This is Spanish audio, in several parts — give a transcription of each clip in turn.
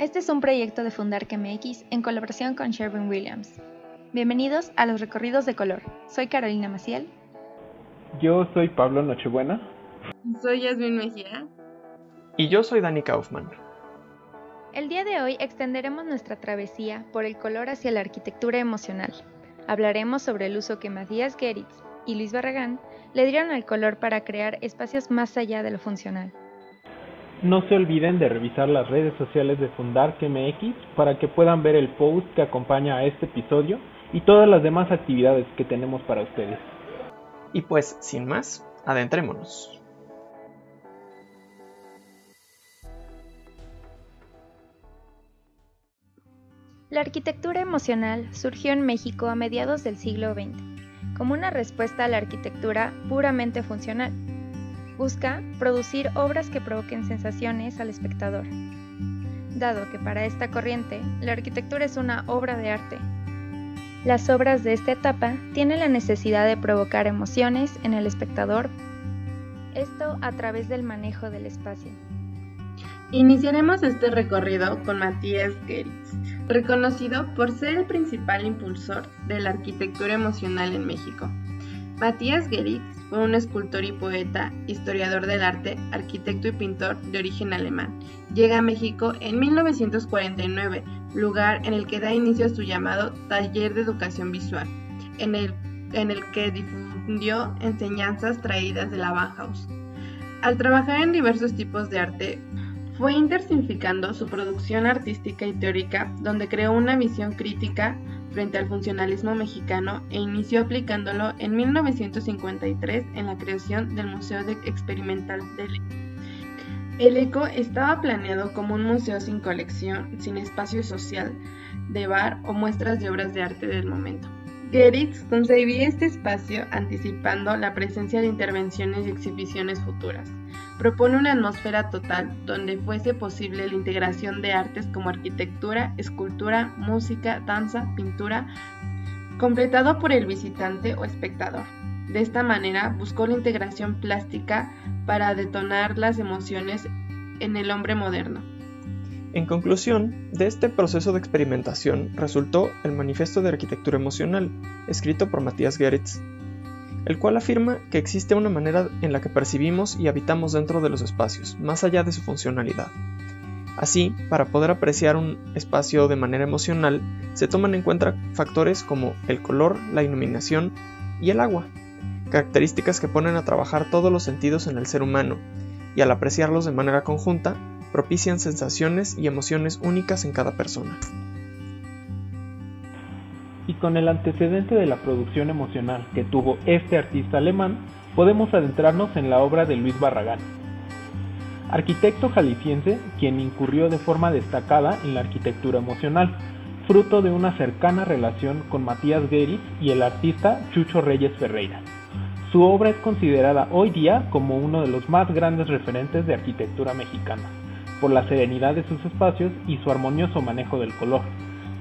Este es un proyecto de Fundar MX en colaboración con Sherwin Williams. Bienvenidos a los recorridos de color. Soy Carolina Maciel. Yo soy Pablo Nochebuena. Soy Yasmin Mejía. Y yo soy Dani Kaufman. El día de hoy extenderemos nuestra travesía por el color hacia la arquitectura emocional. Hablaremos sobre el uso que Matías Geritz y Luis Barragán le dieron al color para crear espacios más allá de lo funcional. No se olviden de revisar las redes sociales de Fundark MX para que puedan ver el post que acompaña a este episodio y todas las demás actividades que tenemos para ustedes. Y pues, sin más, adentrémonos. La arquitectura emocional surgió en México a mediados del siglo XX, como una respuesta a la arquitectura puramente funcional. Busca producir obras que provoquen sensaciones al espectador. Dado que para esta corriente la arquitectura es una obra de arte, las obras de esta etapa tienen la necesidad de provocar emociones en el espectador, esto a través del manejo del espacio. Iniciaremos este recorrido con Matías Geritz, reconocido por ser el principal impulsor de la arquitectura emocional en México. Matías Geritz fue un escultor y poeta, historiador del arte, arquitecto y pintor de origen alemán. Llega a México en 1949, lugar en el que da inicio a su llamado Taller de Educación Visual, en el, en el que difundió enseñanzas traídas de la Bauhaus. Al trabajar en diversos tipos de arte, fue intensificando su producción artística y teórica, donde creó una visión crítica frente al funcionalismo mexicano e inició aplicándolo en 1953 en la creación del Museo Experimental del. El ECO estaba planeado como un museo sin colección, sin espacio social, de bar o muestras de obras de arte del momento. Geritz concebía este espacio anticipando la presencia de intervenciones y exhibiciones futuras. Propone una atmósfera total donde fuese posible la integración de artes como arquitectura, escultura, música, danza, pintura, completado por el visitante o espectador. De esta manera buscó la integración plástica para detonar las emociones en el hombre moderno. En conclusión, de este proceso de experimentación resultó el Manifiesto de Arquitectura Emocional, escrito por Matías Geritz, el cual afirma que existe una manera en la que percibimos y habitamos dentro de los espacios, más allá de su funcionalidad. Así, para poder apreciar un espacio de manera emocional, se toman en cuenta factores como el color, la iluminación y el agua, características que ponen a trabajar todos los sentidos en el ser humano, y al apreciarlos de manera conjunta, propician sensaciones y emociones únicas en cada persona. Y con el antecedente de la producción emocional que tuvo este artista alemán, podemos adentrarnos en la obra de Luis Barragán, arquitecto jalisciense quien incurrió de forma destacada en la arquitectura emocional, fruto de una cercana relación con Matías Geritz y el artista Chucho Reyes Ferreira. Su obra es considerada hoy día como uno de los más grandes referentes de arquitectura mexicana por la serenidad de sus espacios y su armonioso manejo del color,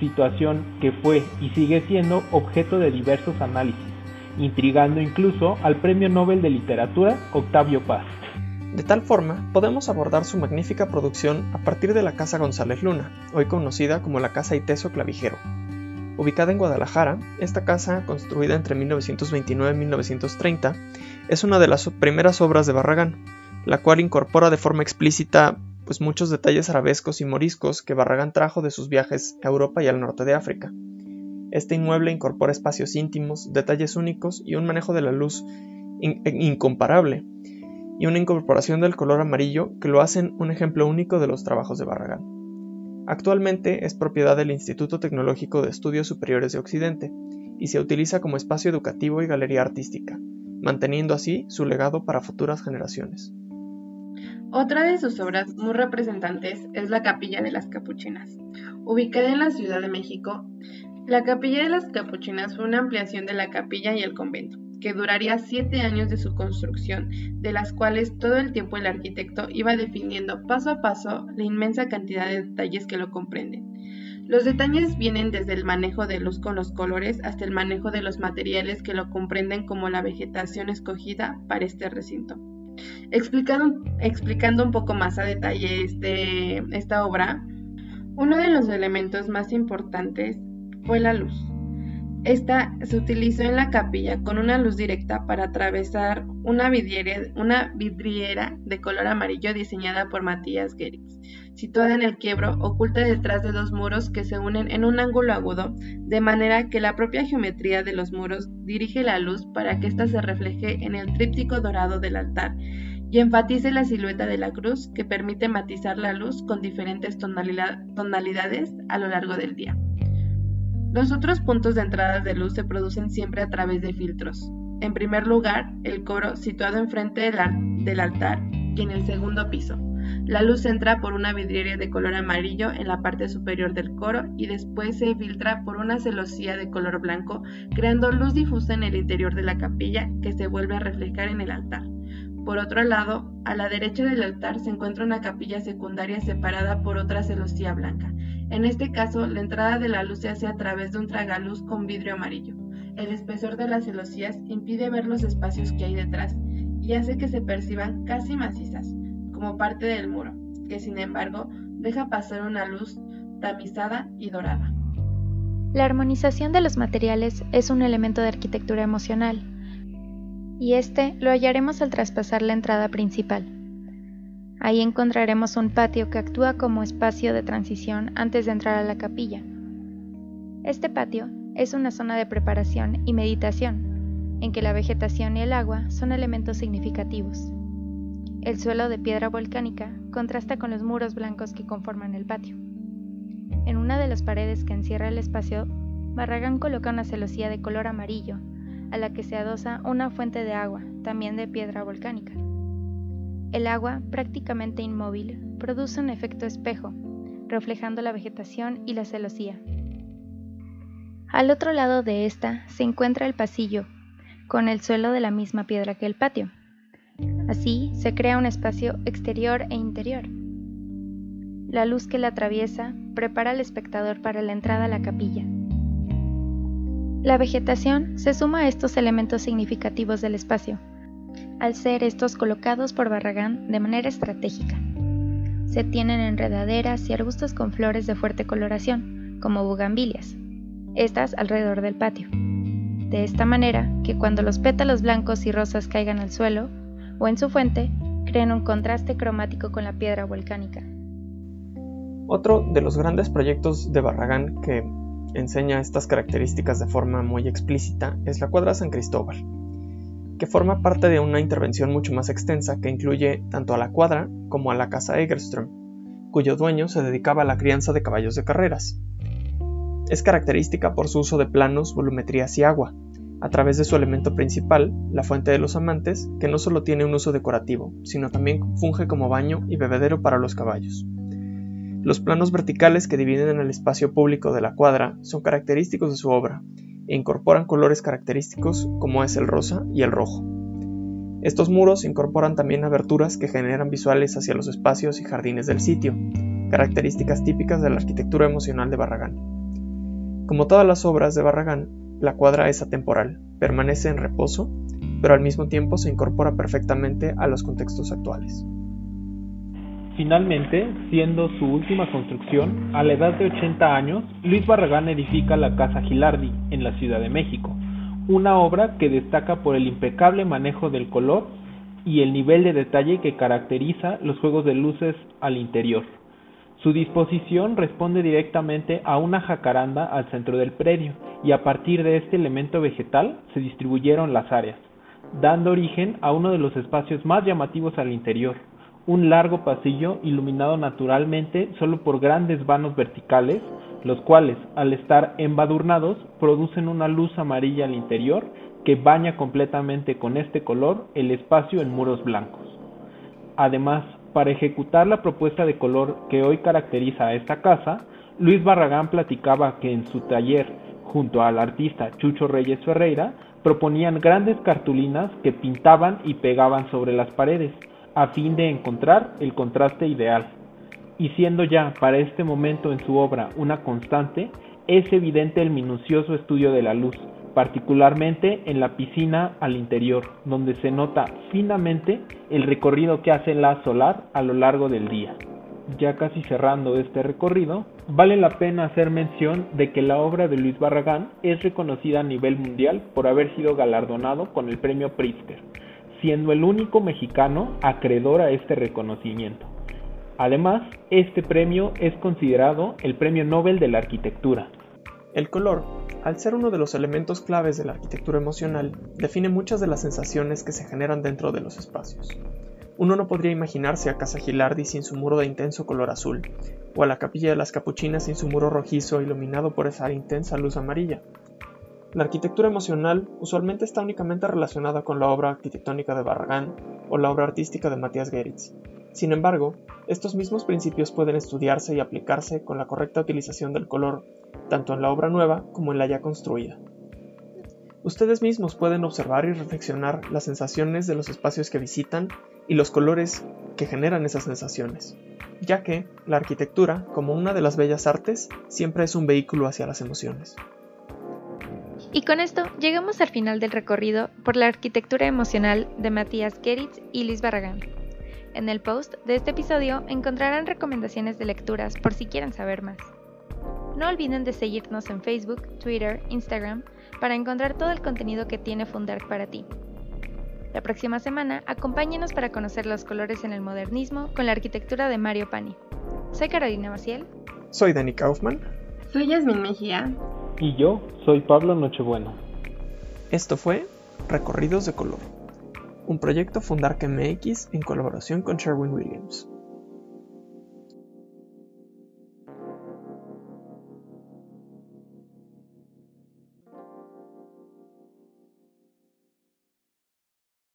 situación que fue y sigue siendo objeto de diversos análisis, intrigando incluso al Premio Nobel de Literatura Octavio Paz. De tal forma, podemos abordar su magnífica producción a partir de la Casa González Luna, hoy conocida como la Casa Iteso Clavijero. Ubicada en Guadalajara, esta casa, construida entre 1929 y 1930, es una de las primeras obras de Barragán, la cual incorpora de forma explícita pues muchos detalles arabescos y moriscos que Barragán trajo de sus viajes a Europa y al norte de África. Este inmueble incorpora espacios íntimos, detalles únicos y un manejo de la luz incomparable, y una incorporación del color amarillo que lo hacen un ejemplo único de los trabajos de Barragán. Actualmente es propiedad del Instituto Tecnológico de Estudios Superiores de Occidente y se utiliza como espacio educativo y galería artística, manteniendo así su legado para futuras generaciones. Otra de sus obras muy representantes es la Capilla de las Capuchinas. Ubicada en la Ciudad de México, la Capilla de las Capuchinas fue una ampliación de la capilla y el convento, que duraría siete años de su construcción, de las cuales todo el tiempo el arquitecto iba definiendo paso a paso la inmensa cantidad de detalles que lo comprenden. Los detalles vienen desde el manejo de luz con los colores hasta el manejo de los materiales que lo comprenden como la vegetación escogida para este recinto. Explicando, un poco más a detalle este, esta obra, Uno de los elementos más importantes fue la luz. Esta se utilizó en la capilla con una luz directa para atravesar una vidriera, de color amarillo diseñada por Matías Gerix, situada en el quiebro, oculta detrás de dos muros que se unen en un ángulo agudo, de manera que la propia geometría de los muros dirige la luz para que ésta se refleje en el tríptico dorado del altar y enfatice la silueta de la cruz que permite matizar la luz con diferentes tonalidades a lo largo del día. Los otros puntos de entrada de luz se producen siempre a través de filtros. En primer lugar, el coro situado enfrente del, altar y en el segundo piso. La luz entra por una vidriera de color amarillo en la parte superior del coro y después se filtra por una celosía de color blanco, creando luz difusa en el interior de la capilla que se vuelve a reflejar en el altar. Por otro lado, a la derecha del altar se encuentra una capilla secundaria separada por otra celosía blanca. En este caso, la entrada de la luz se hace a través de un tragaluz con vidrio amarillo. El espesor de las celosías impide ver los espacios que hay detrás y hace que se perciban casi macizas, como parte del muro, que sin embargo deja pasar una luz tamizada y dorada. La armonización de los materiales es un elemento de arquitectura emocional, y este lo hallaremos al traspasar la entrada principal. Ahí encontraremos un patio que actúa como espacio de transición antes de entrar a la capilla. Este patio es una zona de preparación y meditación, en que la vegetación y el agua son elementos significativos. El suelo de piedra volcánica contrasta con los muros blancos que conforman el patio. En una de las paredes que encierra el espacio, Barragán coloca una celosía de color amarillo, a la que se adosa una fuente de agua, también de piedra volcánica. El agua, prácticamente inmóvil, produce un efecto espejo, reflejando la vegetación y la celosía. Al otro lado de esta se encuentra el pasillo, con el suelo de la misma piedra que el patio. Así se crea un espacio exterior e interior. La luz que la atraviesa prepara al espectador para la entrada a la capilla. La vegetación se suma a estos elementos significativos del espacio, al ser estos colocados por Barragán de manera estratégica. Se tienen enredaderas y arbustos con flores de fuerte coloración, como bugambilias, estas alrededor del patio. De esta manera que cuando los pétalos blancos y rosas caigan al suelo o en su fuente, crean un contraste cromático con la piedra volcánica. Otro de los grandes proyectos de Barragán que enseña estas características de forma muy explícita es la cuadra San Cristóbal, que forma parte de una intervención mucho más extensa que incluye tanto a la cuadra como a la casa Egerström, cuyo dueño se dedicaba a la crianza de caballos de carreras. Es característica por su uso de planos, volumetrías y agua, a través de su elemento principal, la fuente de los amantes, que no solo tiene un uso decorativo, sino también funge como baño y bebedero para los caballos. Los planos verticales que dividen el espacio público de la cuadra son característicos de su obra, e incorporan colores característicos como es el rosa y el rojo. Estos muros incorporan también aberturas que generan visuales hacia los espacios y jardines del sitio, características típicas de la arquitectura emocional de Barragán. Como todas las obras de Barragán, la cuadra es atemporal, permanece en reposo, pero al mismo tiempo se incorpora perfectamente a los contextos actuales. Finalmente, siendo su última construcción, a la edad de 80 años, Luis Barragán edifica la Casa Gilardi, en la Ciudad de México, una obra que destaca por el impecable manejo del color y el nivel de detalle que caracteriza los juegos de luces al interior. Su disposición responde directamente a una jacaranda al centro del predio, y a partir de este elemento vegetal se distribuyeron las áreas, dando origen a uno de los espacios más llamativos al interior, un largo pasillo iluminado naturalmente solo por grandes vanos verticales, los cuales, al estar embadurnados, producen una luz amarilla al interior que baña completamente con este color el espacio en muros blancos. Además, para ejecutar la propuesta de color que hoy caracteriza a esta casa, Luis Barragán platicaba que en su taller, junto al artista Chucho Reyes Ferreira, proponían grandes cartulinas que pintaban y pegaban sobre las paredes, a fin de encontrar el contraste ideal. Y siendo ya para este momento en su obra una constante, es evidente el minucioso estudio de la luz, particularmente en la piscina al interior, donde se nota finamente el recorrido que hace la solar a lo largo del día. Ya casi cerrando este recorrido, Vale la pena hacer mención de que la obra de Luis Barragán es reconocida a nivel mundial por haber sido galardonado con el premio Pritzker, siendo el único mexicano acreedor a este reconocimiento. Además, este premio es considerado el Premio Nobel de la Arquitectura. El color, al ser uno de los elementos claves de la arquitectura emocional, define muchas de las sensaciones que se generan dentro de los espacios. Uno no podría imaginarse a Casa Gilardi sin su muro de intenso color azul, o a la Capilla de las Capuchinas sin su muro rojizo iluminado por esa intensa luz amarilla. La arquitectura emocional usualmente está únicamente relacionada con la obra arquitectónica de Barragán o la obra artística de Matías Geritz. Sin embargo, estos mismos principios pueden estudiarse y aplicarse con la correcta utilización del color, tanto en la obra nueva como en la ya construida. Ustedes mismos pueden observar y reflexionar las sensaciones de los espacios que visitan y los colores que generan esas sensaciones, ya que la arquitectura, como una de las bellas artes, siempre es un vehículo hacia las emociones. Y con esto llegamos al final del recorrido por la arquitectura emocional de Matías Geritz y Luis Barragán. En el post de este episodio encontrarán recomendaciones de lecturas por si quieren saber más. No olviden de seguirnos en Facebook, Twitter, Instagram para encontrar todo el contenido que tiene Fundar para ti. La próxima semana acompáñenos para conocer los colores en el modernismo con la arquitectura de Mario Pani. Soy Carolina Maciel. Soy Dani Kaufman. Soy Yasmin Mejía. Y yo soy Pablo Nochebuena. Esto fue Recorridos de Color, un proyecto Fundarque MX en colaboración con Sherwin Williams.